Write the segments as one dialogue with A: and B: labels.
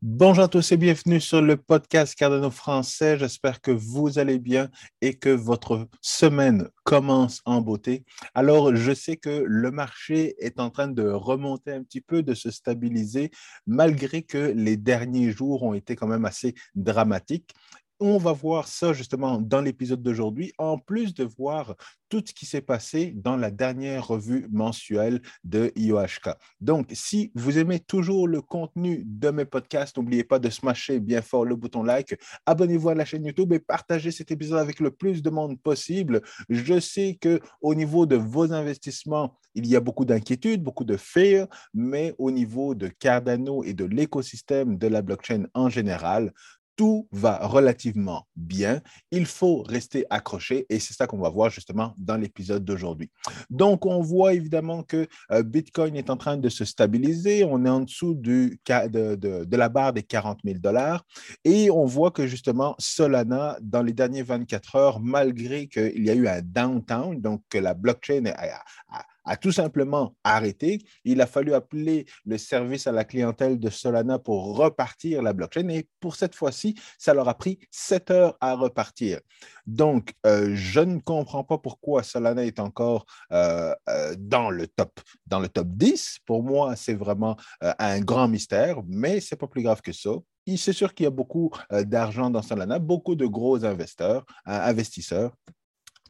A: Bonjour à tous et bienvenue sur le podcast Cardano français. J'espère que vous allez bien et que votre semaine commence en beauté. Alors, je sais que le marché est en train de remonter un petit peu, de se stabiliser, malgré que les derniers jours ont été quand même assez dramatiques. On va voir ça justement dans l'épisode d'aujourd'hui, en plus de voir tout ce qui s'est passé dans la dernière revue mensuelle de IOHK. Donc, si vous aimez toujours le contenu de mes podcasts, n'oubliez pas de smasher bien fort le bouton like, abonnez-vous à la chaîne YouTube et partagez cet épisode avec le plus de monde possible. Je sais que au niveau de vos investissements, il y a beaucoup d'inquiétudes, beaucoup de fear, mais au niveau de Cardano et de l'écosystème de la blockchain en général, tout va relativement bien. Il faut rester accroché et c'est ça qu'on va voir justement dans l'épisode d'aujourd'hui. Donc, on voit évidemment que euh, Bitcoin est en train de se stabiliser. On est en dessous de, la barre des 40 000 dollars et on voit que justement Solana, dans les dernières 24 heures, malgré qu'il y a eu un downtown, donc que la blockchain a, a a tout simplement arrêté. Il a fallu appeler le service à la clientèle de Solana pour repartir la blockchain. Et pour cette fois-ci, ça leur a pris sept heures à repartir. Donc, euh, je ne comprends pas pourquoi Solana est encore euh, euh, dans, le top, dans le top 10. Pour moi, c'est vraiment un grand mystère, mais ce n'est pas plus grave que ça c'est sûr qu'il y a beaucoup d'argent dans Solana, beaucoup de gros investisseurs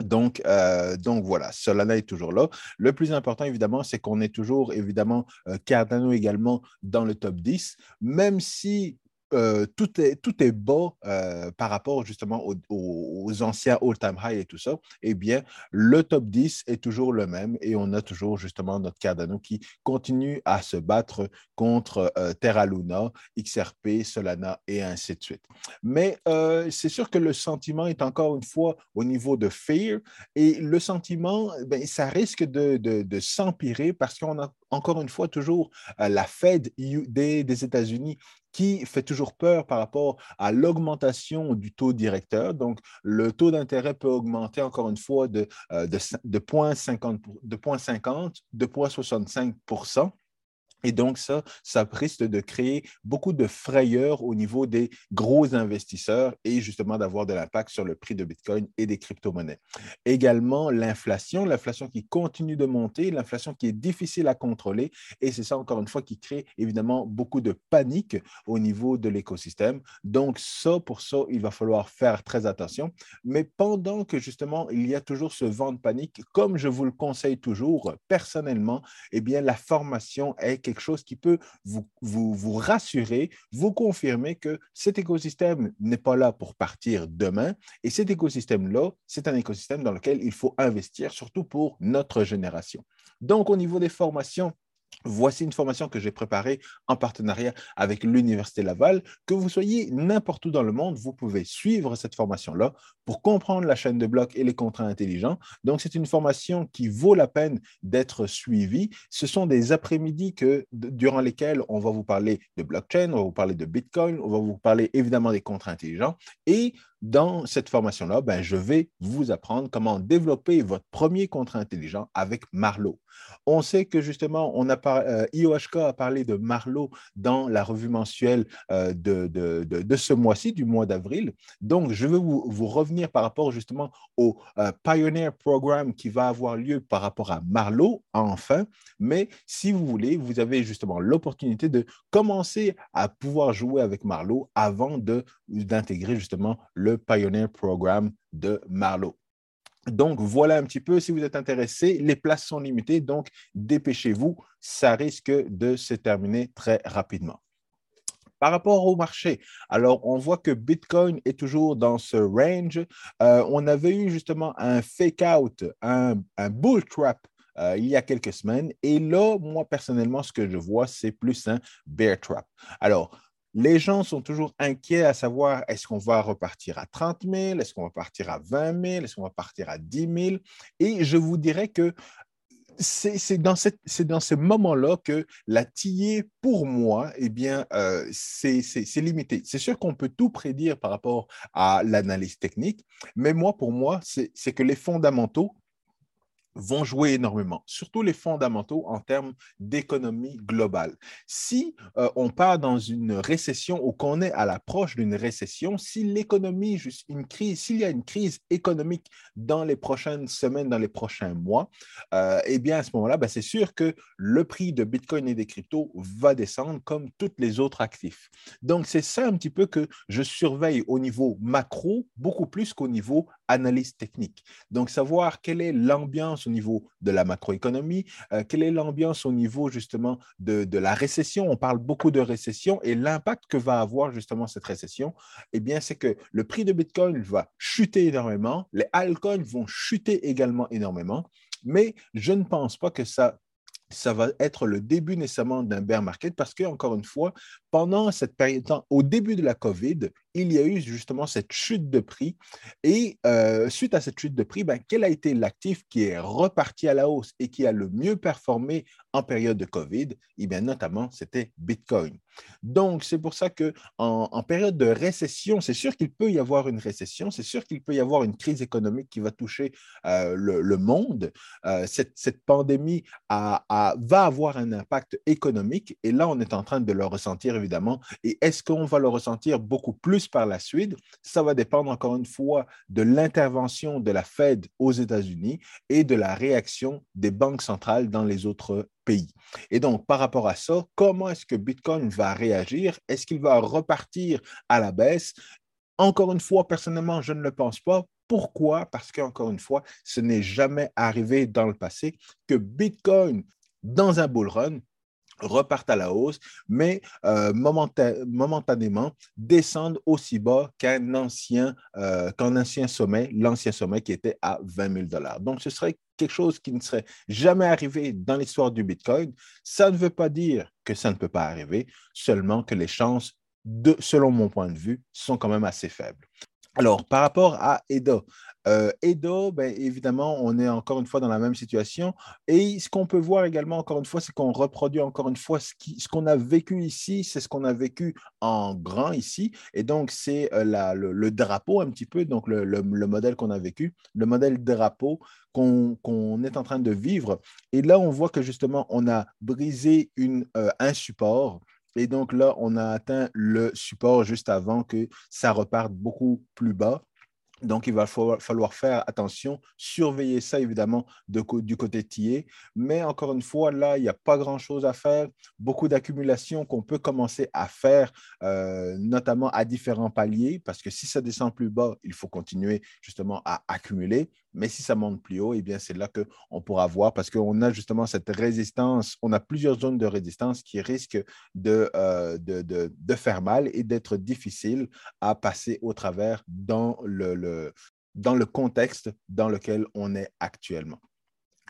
A: donc, euh, donc voilà, Solana est toujours là. Le plus important, évidemment, c'est qu'on est toujours, évidemment, euh, Cardano également dans le top 10, même si euh, tout, est, tout est bas euh, par rapport justement aux, anciens all-time high et tout ça, eh bien, le top 10 est toujours le même et on a toujours justement notre Cardano qui continue à se battre contre euh, Terra Luna, XRP, Solana et ainsi de suite. Mais c'est sûr que le sentiment est encore une fois au niveau de fear et le sentiment, ben, ça risque de, de s'empirer parce qu'on a encore une fois toujours la Fed des, des États-Unis qui fait toujours peur par rapport à l'augmentation du taux directeur. Donc, le taux d'intérêt peut augmenter encore une fois de, euh, de, de 0,50, de 0,50, de 0,65 et donc, ça, ça risque de créer beaucoup de frayeurs au niveau des gros investisseurs et justement d'avoir de l'impact sur le prix de Bitcoin et des crypto-monnaies. Également, l'inflation, l'inflation qui continue de monter, l'inflation qui est difficile à contrôler. Et c'est ça, encore une fois, qui crée évidemment beaucoup de panique au niveau de l'écosystème. Donc, ça, pour ça, il va falloir faire très attention. Mais pendant que justement, il y a toujours ce vent de panique, comme je vous le conseille toujours, personnellement, eh bien, la formation est quelque chose qui peut vous, vous, vous rassurer, vous confirmer que cet écosystème n'est pas là pour partir demain. Et cet écosystème-là, c'est un écosystème dans lequel il faut investir, surtout pour notre génération. Donc, au niveau des formations, Voici une formation que j'ai préparée en partenariat avec l'Université Laval. Que vous soyez n'importe où dans le monde, vous pouvez suivre cette formation-là pour comprendre la chaîne de blocs et les contrats intelligents. Donc, c'est une formation qui vaut la peine d'être suivie. Ce sont des après-midi durant lesquels on va vous parler de blockchain, on va vous parler de Bitcoin, on va vous parler évidemment des contrats intelligents et dans cette formation-là, ben, je vais vous apprendre comment développer votre premier contrat intelligent avec Marlowe. On sait que justement, on a euh, IOHK a parlé de Marlowe dans la revue mensuelle euh, de, de, ce mois-ci, du mois d'avril. Donc, je vais vous, revenir par rapport justement au euh, Pioneer Programme qui va avoir lieu par rapport à Marlowe, enfin. Mais si vous voulez, vous avez justement l'opportunité de commencer à pouvoir jouer avec Marlowe avant d'intégrer justement le le Pioneer Programme de Marlowe. Donc, voilà un petit peu, si vous êtes intéressé, les places sont limitées, donc dépêchez-vous, ça risque de se terminer très rapidement. Par rapport au marché, alors on voit que Bitcoin est toujours dans ce range. Euh, on avait eu justement un fake out, un, bull trap euh, il y a quelques semaines. Et là, moi personnellement, ce que je vois, c'est plus un bear trap. Alors, les gens sont toujours inquiets à savoir est-ce qu'on va repartir à 30 000, est-ce qu'on va partir à 20 000, est-ce qu'on va partir à 10 000. Et je vous dirais que c'est dans, dans, ce moment-là que la TIE, pour moi, eh bien, euh, c'est limité. C'est sûr qu'on peut tout prédire par rapport à l'analyse technique, mais moi, pour moi, c'est que les fondamentaux vont jouer énormément, surtout les fondamentaux en termes d'économie globale. Si euh, on part dans une récession ou qu'on est à l'approche d'une récession, si l'économie, une s'il y a une crise économique dans les prochaines semaines, dans les prochains mois, euh, eh bien à ce moment-là, ben, c'est sûr que le prix de Bitcoin et des cryptos va descendre comme tous les autres actifs. Donc c'est ça un petit peu que je surveille au niveau macro beaucoup plus qu'au niveau analyse technique. Donc savoir quelle est l'ambiance au niveau de la macroéconomie, euh, quelle est l'ambiance au niveau justement de, la récession. On parle beaucoup de récession et l'impact que va avoir justement cette récession, eh bien, c'est que le prix de Bitcoin va chuter énormément, les altcoins vont chuter également énormément, mais je ne pense pas que ça ça va être le début nécessairement d'un bear market parce que, encore une fois, pendant cette période, au début de la COVID, il y a eu justement cette chute de prix. Et euh, suite à cette chute de prix, ben, quel a été l'actif qui est reparti à la hausse et qui a le mieux performé en période de COVID? Eh bien, notamment, c'était Bitcoin. Donc, c'est pour ça que en, période de récession, c'est sûr qu'il peut y avoir une récession, c'est sûr qu'il peut y avoir une crise économique qui va toucher euh, le, monde. Euh, cette, pandémie va avoir un impact économique et là, on est en train de le ressentir évidemment. Et est-ce qu'on va le ressentir beaucoup plus par la suite? Ça va dépendre encore une fois de l'intervention de la Fed aux États-Unis et de la réaction des banques centrales dans les autres pays. Et donc, par rapport à ça, comment est-ce que Bitcoin va réagir? Est-ce qu'il va repartir à la baisse? Encore une fois, personnellement, je ne le pense pas. Pourquoi? Parce qu'encore une fois, ce n'est jamais arrivé dans le passé que Bitcoin, dans un bull run, repartent à la hausse, mais euh, momentanément descendent aussi bas qu'un ancien, euh, qu'un ancien sommet, l'ancien sommet qui était à 20 000 dollars. Donc, ce serait quelque chose qui ne serait jamais arrivé dans l'histoire du Bitcoin. Ça ne veut pas dire que ça ne peut pas arriver, seulement que les chances, selon mon point de vue, sont quand même assez faibles. Alors, par rapport à EDA, euh, Edo, ben, évidemment, on est encore une fois dans la même situation. Et ce qu'on peut voir également, encore une fois, c'est qu'on reproduit encore une fois ce qu'on a vécu ici, c'est ce qu'on a vécu en grand ici. Et donc, c'est euh, le, drapeau un petit peu, donc le, modèle qu'on a vécu, le modèle drapeau qu'on est en train de vivre. Et là, on voit que justement, on a brisé euh, un support. Et donc là, on a atteint le support juste avant que ça reparte beaucoup plus bas. Donc, il va falloir faire attention, surveiller ça évidemment du côté TIE. Mais encore une fois, là, il n'y a pas grand-chose à faire. Beaucoup d'accumulation qu'on peut commencer à faire, euh, notamment à différents paliers, parce que si ça descend plus bas, il faut continuer justement à accumuler. Mais si ça monte plus haut, eh bien, c'est là qu'on pourra voir, parce qu'on a justement cette résistance, on a plusieurs zones de résistance qui risquent de, euh, faire mal et d'être difficiles à passer au travers dans le contexte dans lequel on est actuellement.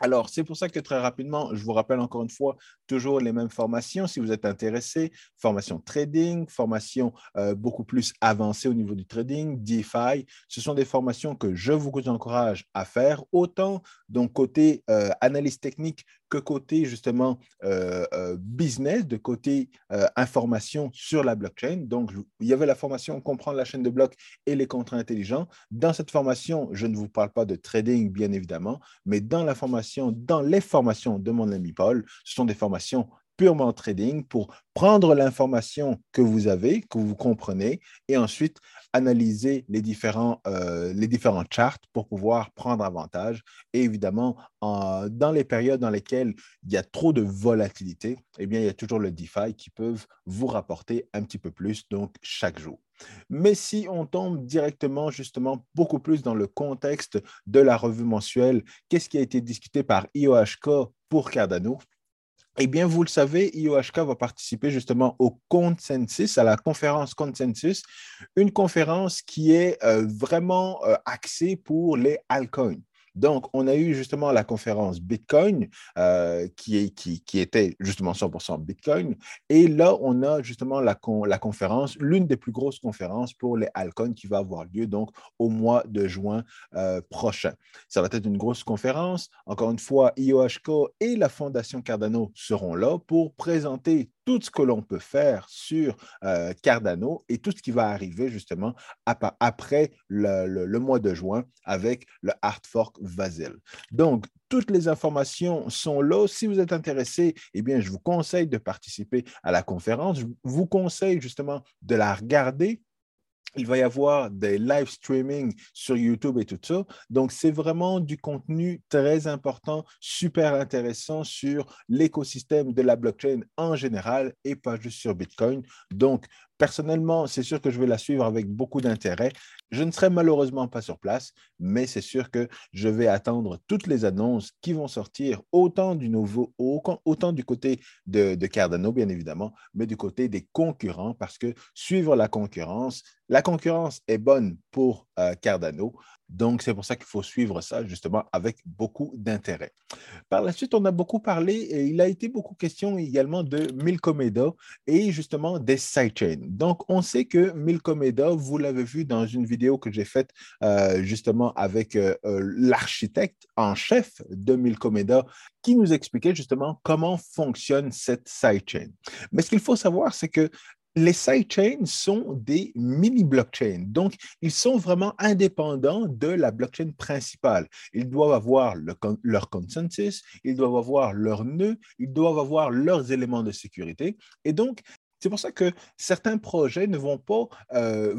A: Alors, c'est pour ça que très rapidement, je vous rappelle encore une fois, toujours les mêmes formations si vous êtes intéressé, formation trading, formation euh, beaucoup plus avancée au niveau du trading, DeFi. Ce sont des formations que je vous encourage à faire, autant donc côté euh, analyse technique que côté justement euh, business, de côté information sur la blockchain. Donc, il y avait la formation comprendre la chaîne de blocs et les contrats intelligents. Dans cette formation, je ne vous parle pas de trading, bien évidemment, mais dans la formation, dans les formations de mon ami Paul. Ce sont des formations purement trading pour prendre l'information que vous avez, que vous comprenez, et ensuite analyser les différents, euh, les différents charts pour pouvoir prendre avantage. Et évidemment, dans les périodes dans lesquelles il y a trop de volatilité, eh bien, il y a toujours le DeFi qui peuvent vous rapporter un petit peu plus, donc chaque jour. Mais si on tombe directement, justement, beaucoup plus dans le contexte de la revue mensuelle, qu'est-ce qui a été discuté par IOHK pour Cardano? Eh bien, vous le savez, IOHK va participer justement au consensus, à la conférence consensus, une conférence qui est euh, vraiment euh, axée pour les altcoins. Donc, on a eu justement la conférence Bitcoin euh, qui, était justement 100% Bitcoin. Et là, on a justement la, la conférence, l'une des plus grosses conférences pour les altcoins qui va avoir lieu donc au mois de juin euh, prochain. Ça va être une grosse conférence. Encore une fois, IOHK et la Fondation Cardano seront là pour présenter tout ce que l'on peut faire sur euh, Cardano et tout ce qui va arriver justement après le, mois de juin avec le hard fork Vasil. Donc, toutes les informations sont là. Si vous êtes intéressé, eh bien, je vous conseille de participer à la conférence. Je vous conseille justement de la regarder il va y avoir des live streaming sur YouTube et tout ça. Donc, c'est vraiment du contenu très important, super intéressant sur l'écosystème de la blockchain en général et pas juste sur Bitcoin. Donc, personnellement, c'est sûr que je vais la suivre avec beaucoup d'intérêt. Je ne serai malheureusement pas sur place, mais c'est sûr que je vais attendre toutes les annonces qui vont sortir, autant du nouveau, autant du côté de, Cardano, bien évidemment, mais du côté des concurrents, parce que suivre la concurrence, la concurrence est bonne pour euh, Cardano. Donc, c'est pour ça qu'il faut suivre ça justement avec beaucoup d'intérêt. Par la suite, on a beaucoup parlé et il a été beaucoup question également de Milkomeda et justement des sidechains. Donc, on sait que Milkomeda, vous l'avez vu dans une vidéo que j'ai faite euh, justement avec euh, euh, l'architecte en chef de Milkomeda qui nous expliquait justement comment fonctionne cette sidechain. Mais ce qu'il faut savoir, c'est que les sidechains sont des mini-blockchains. Donc, ils sont vraiment indépendants de la blockchain principale. Ils doivent avoir leur consensus, ils doivent avoir leur nœud, ils doivent avoir leurs éléments de sécurité. Et donc, c'est pour ça que certains projets ne vont pas euh,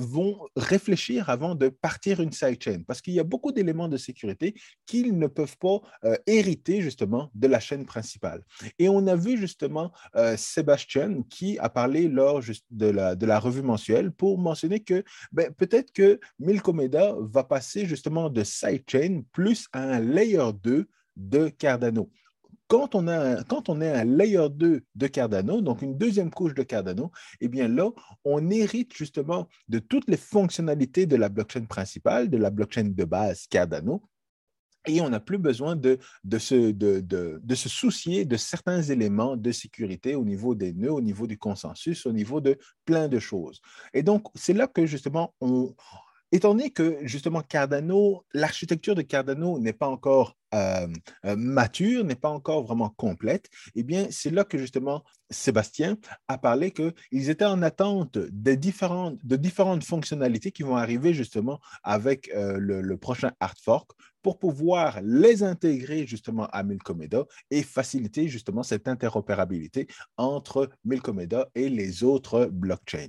A: réfléchir avant de partir une sidechain, parce qu'il y a beaucoup d'éléments de sécurité qu'ils ne peuvent pas euh, hériter justement de la chaîne principale. Et on a vu justement euh, Sébastien qui a parlé lors de la, revue mensuelle pour mentionner que ben, peut-être que Milkomeda va passer justement de sidechain plus à un layer 2 de Cardano. Quand on, a, quand on est un layer 2 de Cardano, donc une deuxième couche de Cardano, eh bien là, on hérite justement de toutes les fonctionnalités de la blockchain principale, de la blockchain de base Cardano, et on n'a plus besoin de, de, se, de, de, se soucier de certains éléments de sécurité au niveau des nœuds, au niveau du consensus, au niveau de plein de choses. Et donc, c'est là que justement, on, Étant donné que justement Cardano, l'architecture de Cardano n'est pas encore euh, euh, mature, n'est pas encore vraiment complète, eh bien, c'est là que justement Sébastien a parlé qu'ils étaient en attente de différentes, fonctionnalités qui vont arriver justement avec euh, le, prochain hard fork pour pouvoir les intégrer justement à Milkomeda et faciliter justement cette interopérabilité entre Milkomeda et les autres blockchains.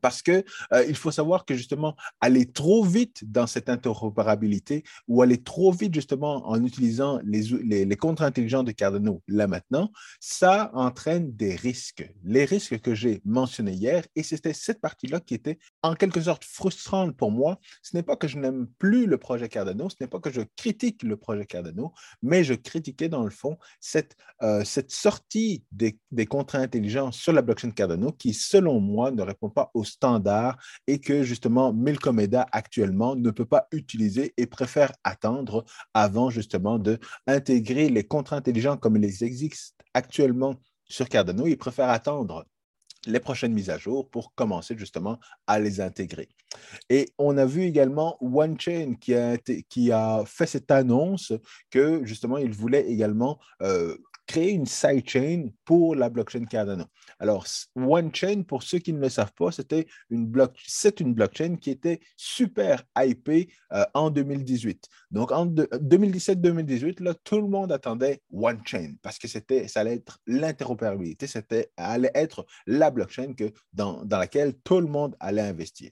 A: Parce qu'il euh, faut savoir que justement, aller trop vite dans cette interopérabilité ou aller trop vite justement en utilisant les, les, les intelligents de Cardano là maintenant, ça entraîne des risques. Les risques que j'ai mentionnés hier, et c'était cette partie-là qui était en quelque sorte frustrante pour moi. Ce n'est pas que je n'aime plus le projet Cardano, ce n'est pas que je critique le projet Cardano, mais je critiquais dans le fond cette, euh, cette sortie des, des contrats intelligents sur la blockchain Cardano qui, selon moi, ne répond pas aux standard et que justement Milkomeda actuellement ne peut pas utiliser et préfère attendre avant justement de intégrer les contrats intelligents comme ils existent actuellement sur Cardano. Il préfère attendre les prochaines mises à jour pour commencer justement à les intégrer. Et on a vu également OneChain qui a, qui a fait cette annonce que justement il voulait également euh, créer une sidechain pour la blockchain Cardano. Alors, OneChain, pour ceux qui ne le savent pas, c'était une c'est une blockchain qui était super hypée euh, en 2018. Donc, en 2017-2018, là, tout le monde attendait OneChain parce que c'était, ça allait être l'interopérabilité, c'était allait être la blockchain que, dans, dans laquelle tout le monde allait investir.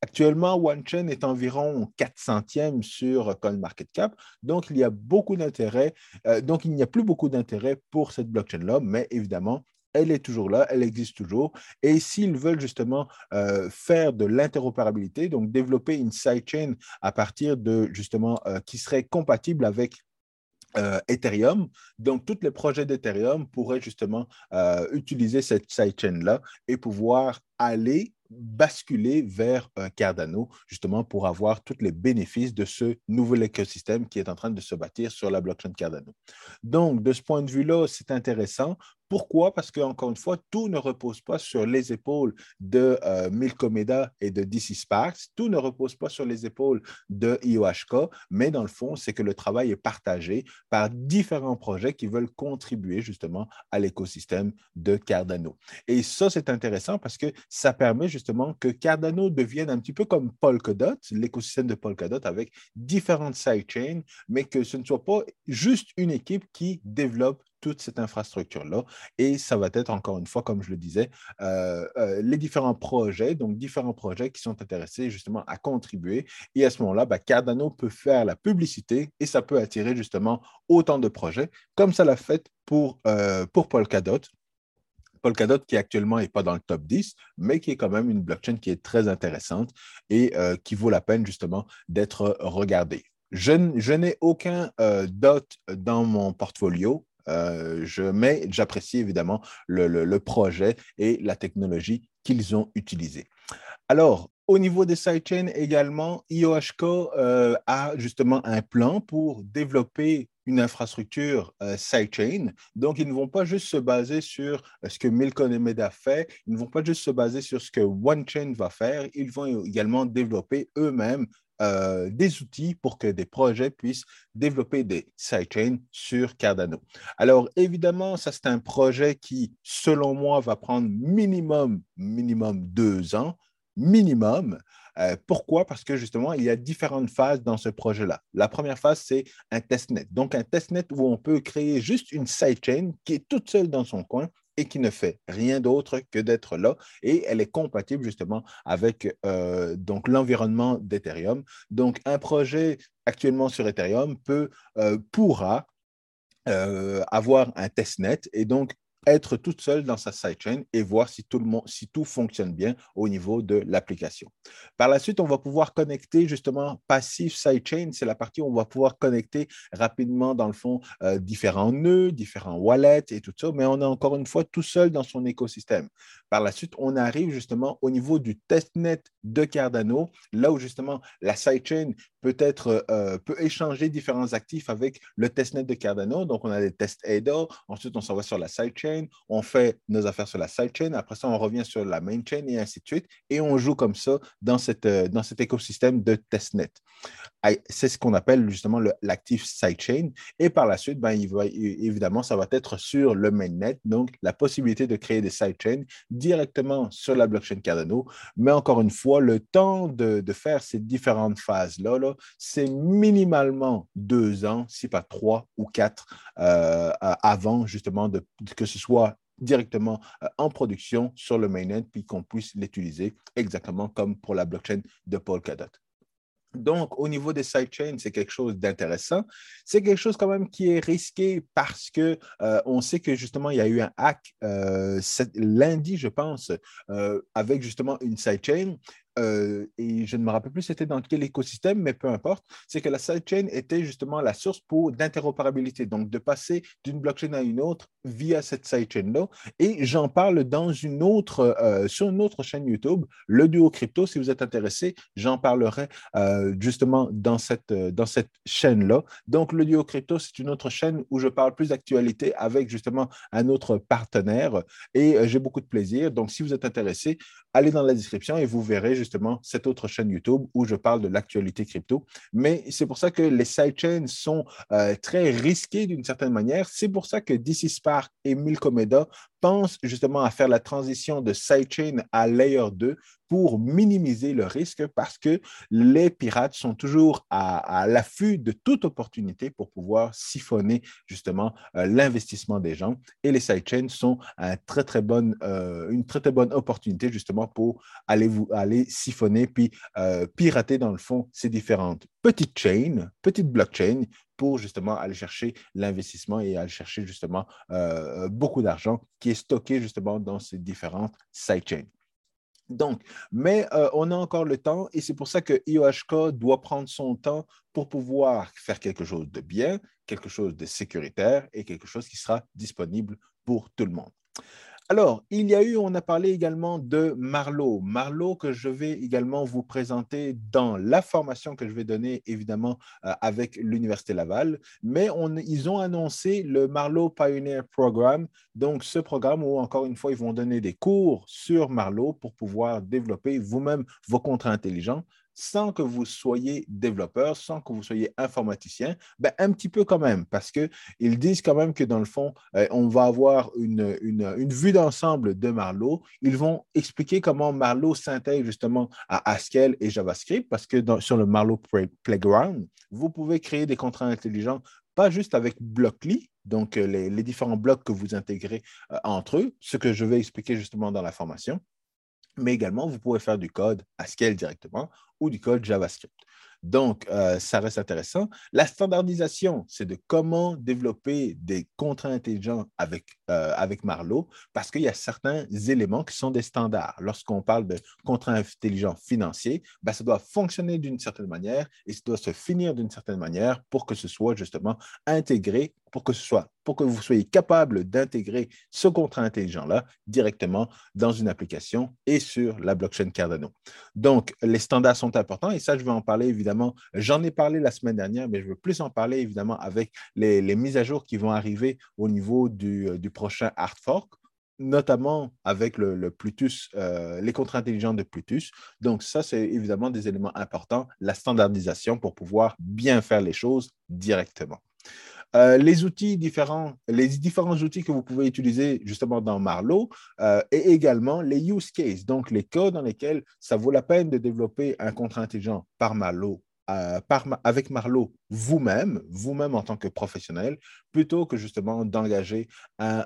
A: Actuellement, OneChain est environ 4 centièmes sur CoinMarketCap, donc il y a beaucoup d'intérêt, euh, donc il n'y a plus beaucoup d'intérêt pour cette blockchain-là, mais évidemment, elle est toujours là, elle existe toujours. Et s'ils veulent justement euh, faire de l'interopérabilité, donc développer une sidechain à partir de justement euh, qui serait compatible avec Ethereum. Donc, tous les projets d'Ethereum pourraient justement utiliser cette sidechain-là et pouvoir aller basculer vers Cardano, justement pour avoir tous les bénéfices de ce nouvel écosystème qui est en train de se bâtir sur la blockchain Cardano. Donc, de ce point de vue-là, c'est intéressant Pourquoi? Parce qu'encore une fois, tout ne repose pas sur les épaules de euh, Milcomeda et de DC Sparks, tout ne repose pas sur les épaules de IOHK, mais dans le fond, c'est que le travail est partagé par différents projets qui veulent contribuer justement à l'écosystème de Cardano. Et ça, c'est intéressant parce que ça permet justement que Cardano devienne un petit peu comme Polkadot, l'écosystème de Polkadot avec différentes sidechains, mais que ce ne soit pas juste une équipe qui développe toute cette infrastructure-là. Et ça va être, encore une fois, comme je le disais, euh, euh, les différents projets, donc différents projets qui sont intéressés justement à contribuer. Et à ce moment-là, ben, Cardano peut faire la publicité et ça peut attirer justement autant de projets, comme ça l'a fait pour, euh, pour Polkadot. Polkadot qui actuellement n'est pas dans le top 10, mais qui est quand même une blockchain qui est très intéressante et qui vaut la peine justement d'être regardée. Je, n'ai aucun dot dans mon portfolio, euh, je, mais j'apprécie évidemment le, projet et la technologie qu'ils ont utilisée. Alors, au niveau des sidechains également, IOHK euh, a justement un plan pour développer une infrastructure euh, sidechain. Donc, ils ne vont pas juste se baser sur ce que Milcon et Meda fait, ils ne vont pas juste se baser sur ce que OneChain va faire, ils vont également développer eux-mêmes euh, des outils pour que des projets puissent développer des sidechains sur Cardano. Alors, évidemment, ça, c'est un projet qui, selon moi, va prendre minimum, minimum deux ans, minimum. Euh, pourquoi? Parce que justement, il y a différentes phases dans ce projet-là. La première phase, c'est un testnet. Donc, un testnet où on peut créer juste une sidechain qui est toute seule dans son coin et qui ne fait rien d'autre que d'être là. Et elle est compatible justement avec euh, l'environnement d'Ethereum. Donc, un projet actuellement sur Ethereum peut, euh, pourra euh, avoir un testnet et donc être toute seule dans sa sidechain et voir si tout, le monde, si tout fonctionne bien au niveau de l'application. Par la suite, on va pouvoir connecter justement Passive Sidechain. C'est la partie où on va pouvoir connecter rapidement, dans le fond, euh, différents nœuds, différents wallets et tout ça, mais on est encore une fois tout seul dans son écosystème. Par la suite, on arrive justement au niveau du testnet de Cardano, là où justement la sidechain peut, être, euh, peut échanger différents actifs avec le testnet de Cardano. Donc, on a des tests ADA, ensuite on s'en va sur la sidechain, on fait nos affaires sur la sidechain, après ça, on revient sur la main chain et ainsi de suite, et on joue comme ça dans, cette, euh, dans cet écosystème de testnet. C'est ce qu'on appelle justement l'actif sidechain. Et par la suite, ben, il va, évidemment, ça va être sur le mainnet, donc la possibilité de créer des sidechains directement sur la blockchain Cardano. Mais encore une fois, le temps de, faire ces différentes phases-là, -là, c'est minimalement deux ans, si pas trois ou quatre, euh, avant justement de, que ce soit directement euh, en production sur le mainnet, puis qu'on puisse l'utiliser exactement comme pour la blockchain de Polkadot. Donc, au niveau des sidechains, c'est quelque chose d'intéressant. C'est quelque chose quand même qui est risqué parce que euh, on sait que justement, il y a eu un hack euh, lundi, je pense, avec justement une sidechain euh, et je ne me rappelle plus c'était dans quel écosystème, mais peu importe, c'est que la sidechain était justement la source pour d'interopérabilité, donc de passer d'une blockchain à une autre via cette sidechain-là. Et j'en parle dans une autre, euh, sur une autre chaîne YouTube, le duo crypto. Si vous êtes intéressé, j'en parlerai euh, justement dans cette, dans cette chaîne-là. Donc, le duo crypto, c'est une autre chaîne où je parle plus d'actualité avec justement un autre partenaire et j'ai beaucoup de plaisir. Donc, si vous êtes intéressé, allez dans la description et vous verrez justement cette autre chaîne YouTube où je parle de l'actualité crypto. Mais c'est pour ça que les sidechains sont euh, très risqués d'une certaine manière. C'est pour ça que DC Spark et Milcomeda pensent justement à faire la transition de sidechain à Layer 2 pour minimiser le risque parce que les pirates sont toujours à, l'affût de toute opportunité pour pouvoir siphonner justement euh, l'investissement des gens. Et les sidechains sont euh, une très, très bonne opportunité justement pour aller, siphonner puis euh, pirater dans le fond ces différentes petites chaînes, petites blockchains pour justement aller chercher l'investissement et aller chercher justement beaucoup d'argent qui est stocké justement dans ces différentes sidechains. Donc, mais euh, on a encore le temps et c'est pour ça que IOHK doit prendre son temps pour pouvoir faire quelque chose de bien, quelque chose de sécuritaire et quelque chose qui sera disponible pour tout le monde. Alors, il y a eu, on a parlé également de Marlowe. Marlowe que je vais également vous présenter dans la formation que je vais donner, évidemment, euh, avec l'Université Laval. Mais ils ont annoncé le Marlowe Pioneer Program. Donc, ce programme où, encore une fois, ils vont donner des cours sur Marlowe pour pouvoir développer vous-même vos contrats intelligents sans que vous soyez développeur, sans que vous soyez informaticien, ben, un petit peu quand même, parce qu'ils disent quand même que dans le fond, euh, on va avoir une, vue d'ensemble de Marlowe. Ils vont expliquer comment Marlowe s'intègre justement à Haskell et JavaScript, parce que sur le Marlowe Playground, vous pouvez créer des contrats intelligents pas juste avec Blockly, donc euh, les, les, différents blocs que vous intégrez euh, entre eux, ce que je vais expliquer justement dans la formation, mais également, vous pouvez faire du code Haskell directement ou du code JavaScript. Donc, euh, ça reste intéressant. La standardisation, c'est de comment développer des contrats intelligents avec, euh, Marlowe, parce qu'il y a certains éléments qui sont des standards. Lorsqu'on parle de contrats intelligents financiers, ben, ça doit fonctionner d'une certaine manière et ça doit se finir d'une certaine manière pour que ce soit justement intégré, pour que vous soyez capable d'intégrer ce contrat intelligent-là directement dans une application et sur la blockchain Cardano. Donc, les standards sont importants et ça, je vais en parler évidemment. J'en ai parlé la semaine dernière, mais je veux plus en parler évidemment avec les, mises à jour qui vont arriver au niveau du, euh, prochain hard fork notamment avec le, Plutus, euh, les contrats intelligents de Plutus. Donc, ça, c'est évidemment des éléments importants, la standardisation pour pouvoir bien faire les choses directement. Euh, les outils différents, les différents outils que vous pouvez utiliser justement dans Marlowe euh, et également les use cases, donc les cas dans lesquels ça vaut la peine de développer un contrat intelligent par Marlowe euh, avec Marlowe vous-même, vous-même en tant que professionnel, plutôt que justement d'engager un,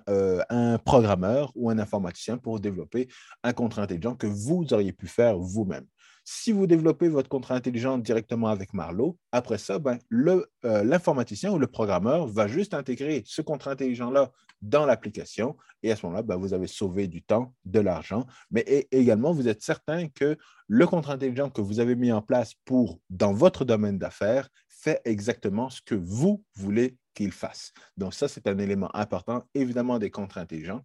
A: un, programmeur ou un informaticien pour développer un contrat intelligent que vous auriez pu faire vous-même. Si vous développez votre contrat intelligent directement avec Marlowe, après ça, ben, euh, l'informaticien ou le programmeur va juste intégrer ce contrat intelligent-là dans l'application et à ce moment-là, ben, vous avez sauvé du temps, de l'argent, mais également, vous êtes certain que le contrat intelligent que vous avez mis en place pour, dans votre domaine d'affaires fait exactement ce que vous voulez qu'il fasse. Donc ça, c'est un élément important, évidemment, des contrats intelligents.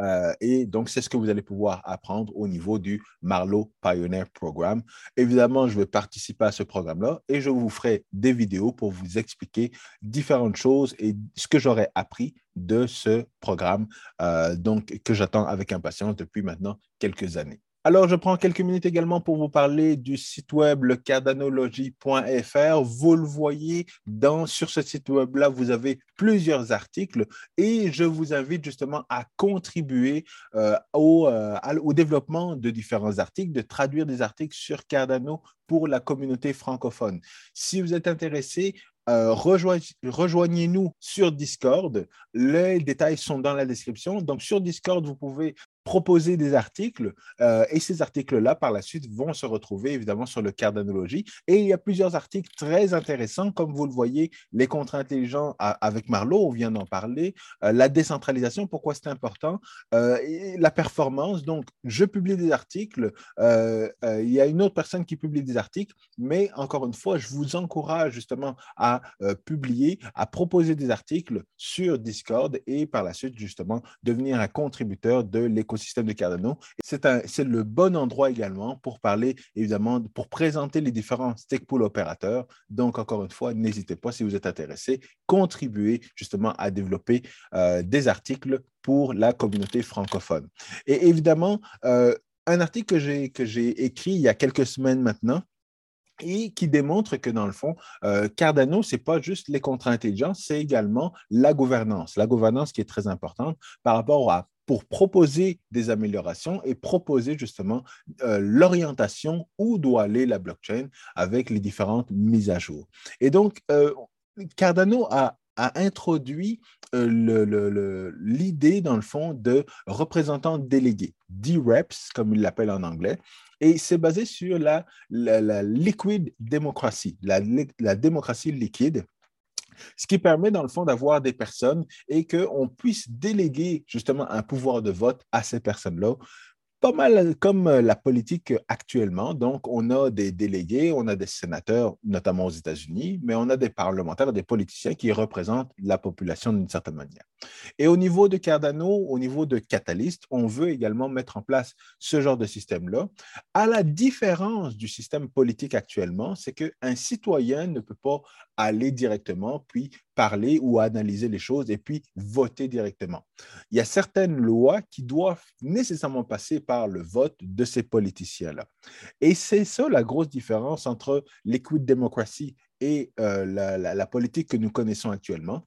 A: Euh, et donc, c'est ce que vous allez pouvoir apprendre au niveau du Marlowe Pioneer Programme. Évidemment, je vais participer à ce programme-là et je vous ferai des vidéos pour vous expliquer différentes choses et ce que j'aurais appris de ce programme euh, donc, que j'attends avec impatience depuis maintenant quelques années. Alors, je prends quelques minutes également pour vous parler du site web le cardanologie.fr. Vous le voyez, sur ce site web-là, vous avez plusieurs articles et je vous invite justement à contribuer euh, au, euh, au, développement de différents articles, de traduire des articles sur Cardano pour la communauté francophone. Si vous êtes intéressé, euh, rejoignez-nous sur Discord. Les détails sont dans la description. Donc, sur Discord, vous pouvez proposer des articles euh, et ces articles-là, par la suite, vont se retrouver évidemment sur le Cardanologie. Et il y a plusieurs articles très intéressants, comme vous le voyez, les contrats intelligents avec Marlowe, on vient d'en parler, euh, la décentralisation, pourquoi c'est important, euh, la performance. Donc, je publie des articles, il y a une autre personne qui publie des articles, mais encore une fois, je vous encourage justement à publier, à proposer des articles sur Discord et par la suite, justement, devenir un contributeur de l'écosystème écosystème de Cardano. C'est le bon endroit également pour parler, évidemment, pour présenter les différents stake pool opérateurs. Donc, encore une fois, n'hésitez pas si vous êtes intéressé, contribuer justement à développer euh, des articles pour la communauté francophone. Et évidemment, euh, un article que j'ai écrit il y a quelques semaines maintenant, et qui démontre que dans le fond, euh, Cardano, ce n'est pas juste les contrats intelligents, c'est également la gouvernance. La gouvernance qui est très importante par rapport à pour proposer des améliorations et proposer justement euh, l'orientation où doit aller la blockchain avec les différentes mises à jour. Et donc, euh, Cardano a, introduit euh, l'idée, dans le fond, de représentants délégués, D-Reps, comme il l'appelle en anglais, et c'est basé sur la, la, liquid démocratie, la, la démocratie liquide ce qui permet dans le fond d'avoir des personnes et qu'on puisse déléguer justement un pouvoir de vote à ces personnes-là pas mal comme la politique actuellement. Donc, on a des délégués, on a des sénateurs, notamment aux États-Unis, mais on a des parlementaires, des politiciens qui représentent la population d'une certaine manière. Et au niveau de Cardano, au niveau de Catalyst, on veut également mettre en place ce genre de système-là. À la différence du système politique actuellement, c'est qu'un citoyen ne peut pas aller directement, puis parler ou analyser les choses et puis voter directement. Il y a certaines lois qui doivent nécessairement passer par le vote de ces politiciens-là. Et c'est ça la grosse différence entre liquid democracy et euh, la, politique que nous connaissons actuellement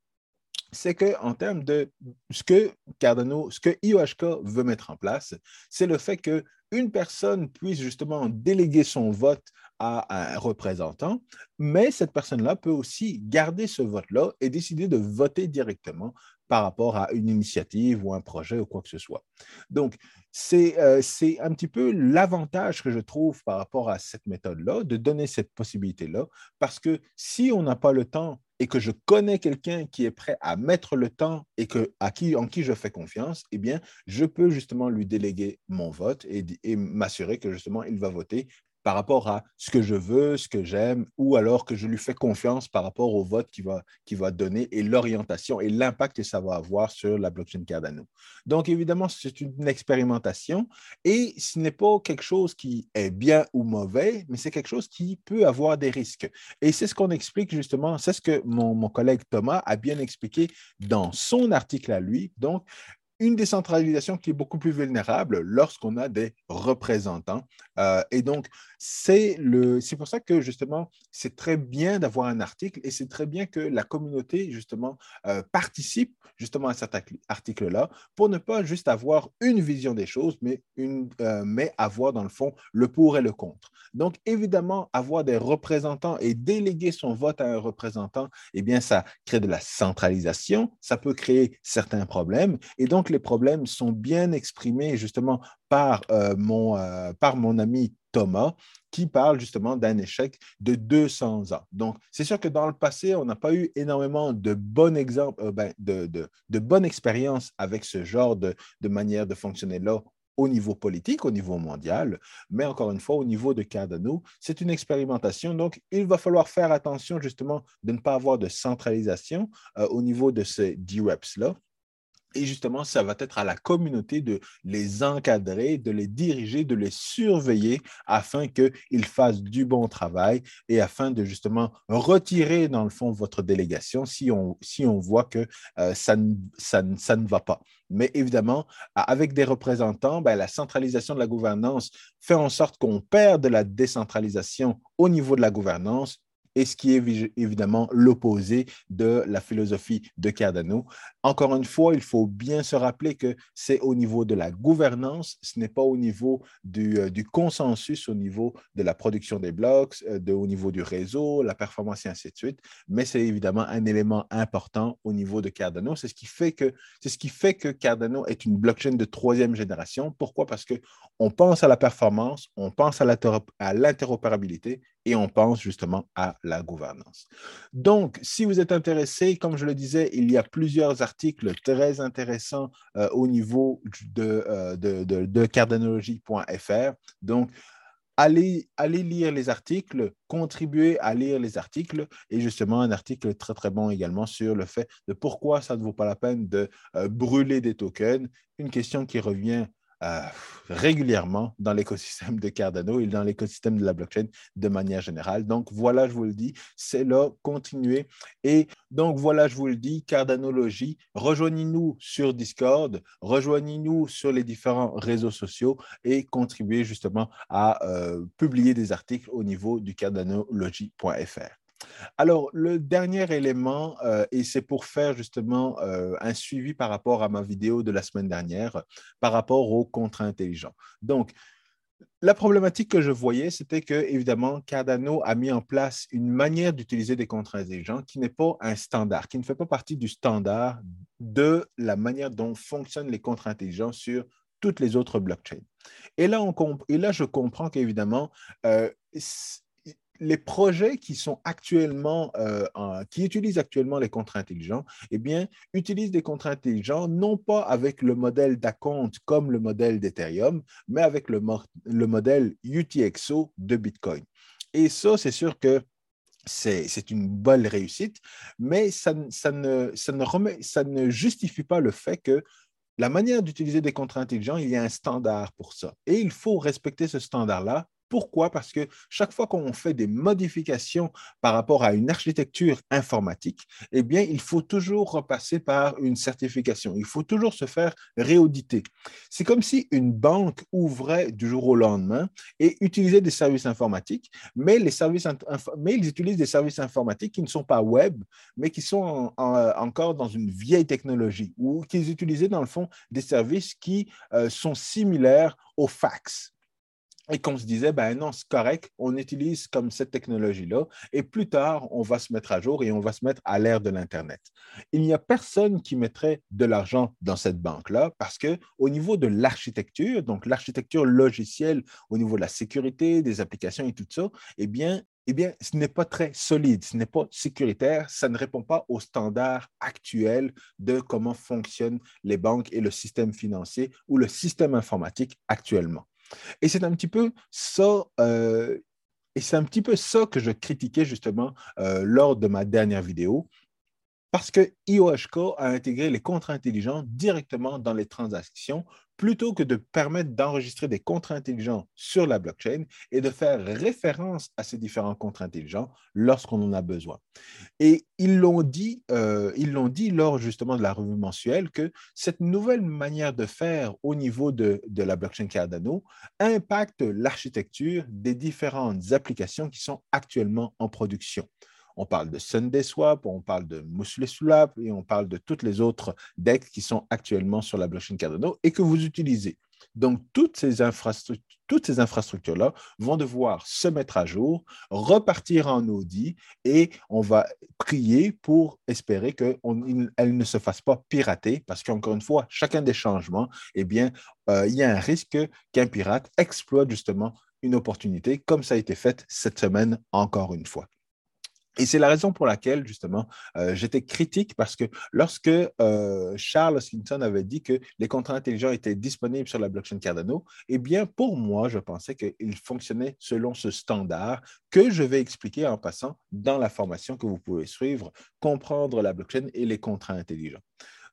A: c'est qu'en termes de ce que Cardano, ce que IOHK veut mettre en place, c'est le fait qu'une personne puisse justement déléguer son vote à un représentant, mais cette personne-là peut aussi garder ce vote-là et décider de voter directement par rapport à une initiative ou un projet ou quoi que ce soit. Donc, c'est euh, un petit peu l'avantage que je trouve par rapport à cette méthode-là, de donner cette possibilité-là, parce que si on n'a pas le temps et que je connais quelqu'un qui est prêt à mettre le temps et à qui, en qui je fais confiance, eh bien, je peux justement lui déléguer mon vote et, et m'assurer que justement il va voter par rapport à ce que je veux, ce que j'aime, ou alors que je lui fais confiance par rapport au vote qu'il va, va donner et l'orientation et l'impact que ça va avoir sur la blockchain Cardano. Donc, évidemment, c'est une expérimentation et ce n'est pas quelque chose qui est bien ou mauvais, mais c'est quelque chose qui peut avoir des risques. Et c'est ce qu'on explique justement, c'est ce que mon, mon collègue Thomas a bien expliqué dans son article à lui. Donc, une décentralisation qui est beaucoup plus vulnérable lorsqu'on a des représentants. Euh, et donc, c'est pour ça que justement, c'est très bien d'avoir un article et c'est très bien que la communauté, justement, euh, participe justement à cet article-là pour ne pas juste avoir une vision des choses, mais, une, euh, avoir dans le fond le pour et le contre. Donc, évidemment, avoir des représentants et déléguer son vote à un représentant, eh bien, ça crée de la centralisation, ça peut créer certains problèmes. Et donc, les problèmes sont bien exprimés justement par, euh, mon ami Thomas, qui parle justement d'un échec de 200 ans. Donc, c'est sûr que dans le passé, on n'a pas eu énormément de bons exemples, euh, ben, de, bonnes expériences avec ce genre de, de manière de fonctionner là au niveau politique, au niveau mondial, mais encore une fois, au niveau de Cardano, c'est une expérimentation. Donc, il va falloir faire attention justement de ne pas avoir de centralisation au niveau de ces DREPs-là. Et justement, ça va être à la communauté de les encadrer, de les diriger, de les surveiller afin qu'ils fassent du bon travail et afin de justement retirer, dans le fond, votre délégation si on, voit que euh, ça, ne, ça, ne va pas. Mais évidemment, avec des représentants, ben, la centralisation de la gouvernance fait en sorte qu'on perd de la décentralisation au niveau de la gouvernance et ce qui est évidemment l'opposé de la philosophie de Cardano. Encore une fois, il faut bien se rappeler que c'est au niveau de la gouvernance, ce n'est pas au niveau du, euh, consensus, au niveau de la production des blocs, euh, de, au niveau du réseau, la performance et ainsi de suite, mais c'est évidemment un élément important au niveau de Cardano. C'est ce qui fait que, c'est ce qui fait que Cardano est une blockchain de troisième génération. Pourquoi? Parce qu'on pense à la performance, on pense à l'interopérabilité et on pense justement à la gouvernance. Donc, si vous êtes intéressé, comme je le disais, il y a plusieurs articles très intéressants euh, au niveau de, euh, de. Donc, allez, allez lire les articles, contribuez à lire les articles et justement un article très très bon également sur le fait de pourquoi ça ne vaut pas la peine de euh, brûler des tokens, une question qui revient euh, régulièrement dans l'écosystème de Cardano et dans l'écosystème de la blockchain de manière générale. Donc voilà, je vous le dis, c'est là, continuez. Et donc voilà, je vous le dis, Cardanologie, rejoignez-nous sur Discord, rejoignez-nous sur les différents réseaux sociaux et contribuez justement à euh, publier des articles au niveau du cardanologie.fr. Alors, le dernier élément, euh, et c'est pour faire justement euh, un suivi par rapport à ma vidéo de la semaine dernière, par rapport aux contrats intelligents. Donc, la problématique que je voyais, c'était que, évidemment, Cardano a mis en place une manière d'utiliser des contrats intelligents qui n'est pas un standard, qui ne fait pas partie du standard de la manière dont fonctionnent les contrats intelligents sur toutes les autres blockchains. Et là, on et là je comprends qu'évidemment, euh, les projets euh, qui utilisent actuellement les contrats intelligents, eh bien, utilisent des contrats intelligents non pas avec le modèle d'acompte comme le modèle d'Ethereum, mais avec le, le modèle UTXO de Bitcoin. Et ça, c'est sûr que c'est une bonne réussite, mais ça, ne, ça ne justifie pas le fait que la manière d'utiliser des contrats intelligents, il y a un standard pour ça. Et il faut respecter ce standard-là pourquoi? Parce que chaque fois qu'on fait des modifications par rapport à une architecture informatique, eh bien, il faut toujours repasser par une certification. Il faut toujours se faire réauditer. C'est comme si une banque ouvrait du jour au lendemain et utilisait des services informatiques, mais, les services, mais ils utilisent des services informatiques qui ne sont pas web, mais qui sont encore dans une vieille technologie ou qu'ils utilisaient dans le fond des services qui euh, sont similaires au fax et qu'on se disait, ben non, c'est correct, on utilise comme cette technologie-là, et plus tard, on va se mettre à jour et on va se mettre à l'ère de l'Internet. Il n'y a personne qui mettrait de l'argent dans cette banque-là parce que au niveau de l'architecture, donc l'architecture logicielle, au niveau de la sécurité, des applications et tout ça, eh bien, eh bien, ce n'est pas très solide, ce n'est pas sécuritaire, ça ne répond pas aux standards actuels de comment fonctionnent les banques et le système financier ou le système informatique actuellement. Et c'est un petit peu ça, euh, et c'est un petit peu ça que je critiquais justement euh, lors de ma dernière vidéo, parce que IOHK a intégré les contrats intelligents directement dans les transactions plutôt que de permettre d'enregistrer des contrats intelligents sur la blockchain et de faire référence à ces différents contrats intelligents lorsqu'on en a besoin. Et ils l'ont dit, euh, ils l'ont dit lors justement de la revue mensuelle que cette nouvelle manière de faire au niveau de, de la blockchain Cardano impacte l'architecture des différentes applications qui sont actuellement en production. On parle de Sunday Swap, on parle de Muscle Swap et on parle de toutes les autres decks qui sont actuellement sur la blockchain Cardano et que vous utilisez. Donc, toutes ces, infrastructures, infrastructures-là vont devoir se mettre à jour, repartir en audit et on va prier pour espérer qu'elles ne se fassent pas pirater parce qu'encore une fois, chacun des changements, eh bien, euh, il y a un risque qu'un pirate exploite justement une opportunité comme ça a été fait cette semaine encore une fois. Et c'est la raison pour laquelle, justement, euh, j'étais critique parce que lorsque euh, Charles Hoskinson avait dit que les contrats intelligents étaient disponibles sur la blockchain Cardano, eh bien, pour moi, je pensais qu'il fonctionnait selon ce standard que je vais expliquer en passant dans la formation que vous pouvez suivre, comprendre la blockchain et les contrats intelligents.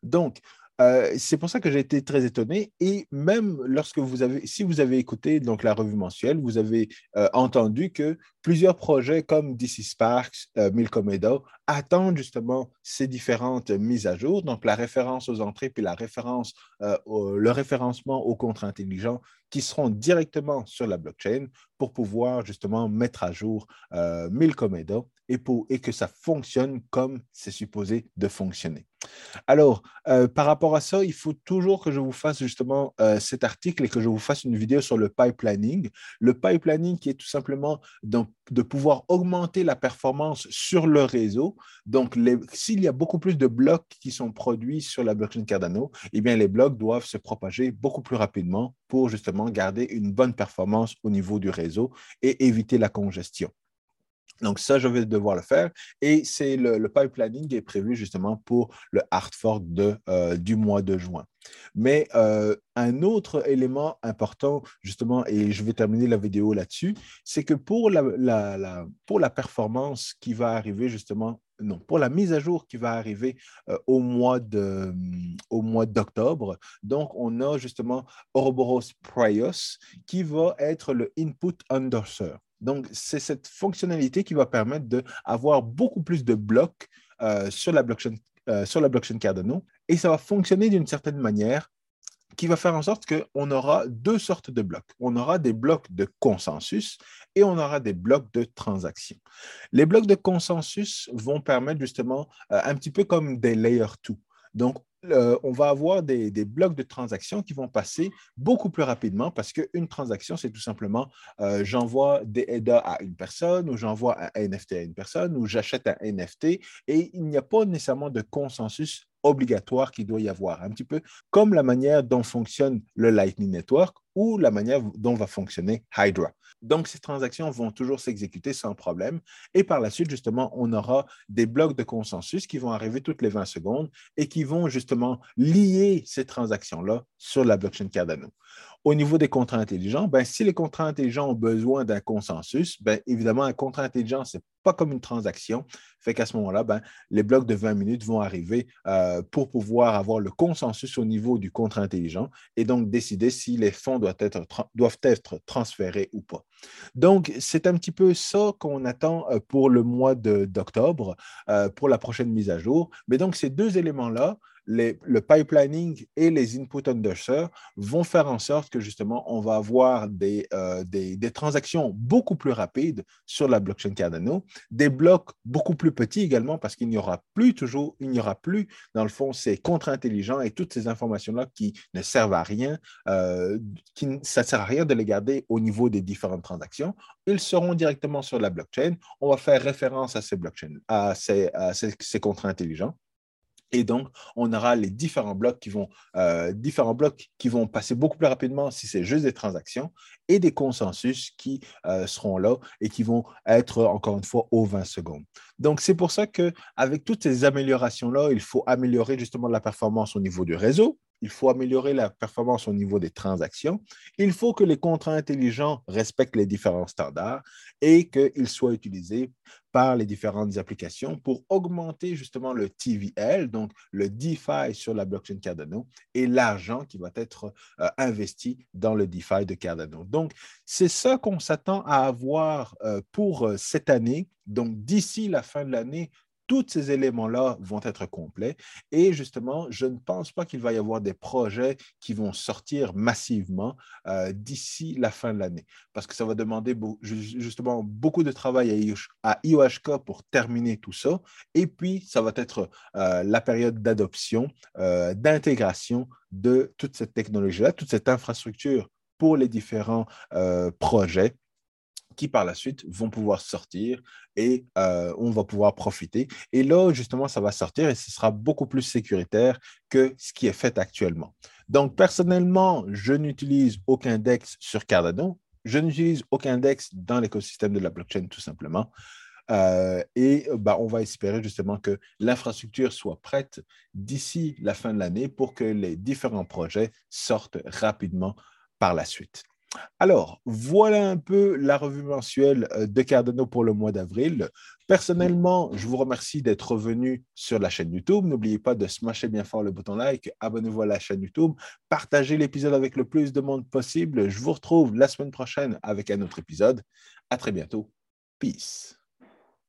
A: Donc, euh, c'est pour ça que j'ai été très étonné. Et même lorsque vous avez, si vous avez écouté donc la revue mensuelle, vous avez euh, entendu que plusieurs projets comme DC Sparks, euh, attendent justement ces différentes mises à jour. Donc la référence aux entrées puis référence, le référencement aux contrats intelligents qui seront directement sur la blockchain pour pouvoir justement mettre à jour Milkomedo et, pour, et que ça fonctionne comme c'est supposé de fonctionner. Alors, euh, par rapport à ça, il faut toujours que je vous fasse justement euh, cet article et que je vous fasse une vidéo sur le pipelining. Le pipelining qui est tout simplement de pouvoir augmenter la performance sur le réseau. Donc, s'il y a beaucoup plus de blocs qui sont produits sur la blockchain Cardano, eh bien, les blocs doivent se propager beaucoup plus rapidement pour justement garder une bonne performance au niveau du réseau et éviter la congestion. Donc, ça, je vais devoir le faire. Et c'est le, le pipelining est prévu justement pour le hard fork de, euh, du mois de juin. Mais euh, un autre élément important, justement, et je vais terminer la vidéo là-dessus, c'est que pour la, pour la performance qui va arriver justement non, pour la mise à jour qui va arriver euh, au mois de, au mois d'octobre. Donc, on a justement Ouroboros Prios qui va être le input endorser. Donc, c'est cette fonctionnalité qui va permettre d'avoir beaucoup plus de blocs euh, sur, la blockchain, euh, sur la blockchain Cardano. Et ça va fonctionner d'une certaine manière qui va faire en sorte qu'on aura deux sortes de blocs. On aura des blocs de consensus et on aura des blocs de transaction. Les blocs de consensus vont permettre justement euh, un petit peu comme des layer 2. Donc, on va avoir des, blocs de transactions qui vont passer beaucoup plus rapidement parce qu'une transaction, c'est tout simplement euh, j'envoie des EDA à une personne ou j'envoie un NFT à une personne ou j'achète un NFT et il n'y a pas nécessairement de consensus obligatoire qu'il doit y avoir, un petit peu comme la manière dont fonctionne le Lightning Network ou la manière dont va fonctionner Hydra. Donc, ces transactions vont toujours s'exécuter sans problème. Et par la suite, justement, on aura des blocs de consensus qui vont arriver toutes les 20 secondes et qui vont justement lier ces transactions-là sur la blockchain Cardano. Au niveau des contrats intelligents, ben, si les contrats intelligents ont besoin d'un consensus, ben, évidemment, un contrat intelligent, ce n'est pas comme une transaction. Fait qu'à ce moment-là, ben, les blocs de 20 minutes vont arriver euh, pour pouvoir avoir le consensus au niveau du contrat intelligent et donc décider si les fonds doivent être, transférés ou pas. Donc, c'est un petit peu ça qu'on attend euh, pour le mois d'octobre, euh, pour la prochaine mise à jour. Mais donc, ces deux éléments-là, le pipelining et les input underser vont faire en sorte que justement, on va avoir euh, des, transactions beaucoup plus rapides sur la blockchain Cardano, des blocs beaucoup plus petits également parce qu'il n'y aura plus toujours, il n'y aura plus, dans le fond, ces contre-intelligents et toutes ces informations-là qui ne servent à rien, euh, qui, ça ne sert à rien de les garder au niveau des différentes transactions. Ils seront directement sur la blockchain. On va faire référence à ces blockchains, à ces, à ces, ces contre-intelligents. Et donc, on aura les différents blocs qui vont, euh, différents blocs qui vont passer beaucoup plus rapidement si c'est juste des transactions et des consensus qui euh, seront là et qui vont être, encore une fois, aux 20 secondes. Donc, c'est pour ça qu'avec toutes ces améliorations-là, il faut améliorer justement la performance au niveau du réseau, il faut améliorer la performance au niveau des transactions. Il faut que les contrats intelligents respectent les différents standards et qu'ils soient utilisés par les différentes applications pour augmenter justement le TVL, donc le DeFi sur la blockchain Cardano et l'argent qui va être euh, investi dans le DeFi de Cardano. Donc, c'est ça qu'on s'attend à avoir euh, pour euh, cette année. Donc, d'ici la fin de l'année, tous ces éléments-là vont être complets. Et justement, je ne pense pas qu'il va y avoir des projets qui vont sortir massivement euh, d'ici la fin de l'année, parce que ça va demander justement beaucoup de travail à IOHK pour terminer tout ça. Et puis, ça va être euh, la période d'adoption, euh, d'intégration de toute cette technologie-là, toute cette infrastructure pour les différents projets qui par la suite vont pouvoir sortir et euh, on va pouvoir profiter. Et là, justement, ça va sortir et ce sera beaucoup plus sécuritaire que ce qui est fait actuellement. Donc, personnellement, je n'utilise aucun DEX sur Cardano. Je n'utilise aucun DEX dans l'écosystème de la blockchain, tout simplement. Euh, et bah, on va espérer justement que l'infrastructure soit prête d'ici la fin de l'année pour que les différents projets sortent rapidement par la suite. Alors, voilà un peu la revue mensuelle euh, de Cardano pour le mois d'avril. Personnellement, je vous remercie d'être venu sur la chaîne YouTube. N'oubliez pas de smasher bien fort le bouton like, abonnez-vous à la chaîne YouTube, partagez l'épisode avec le plus de monde possible. Je vous retrouve la semaine prochaine avec un autre épisode. À très bientôt. Peace.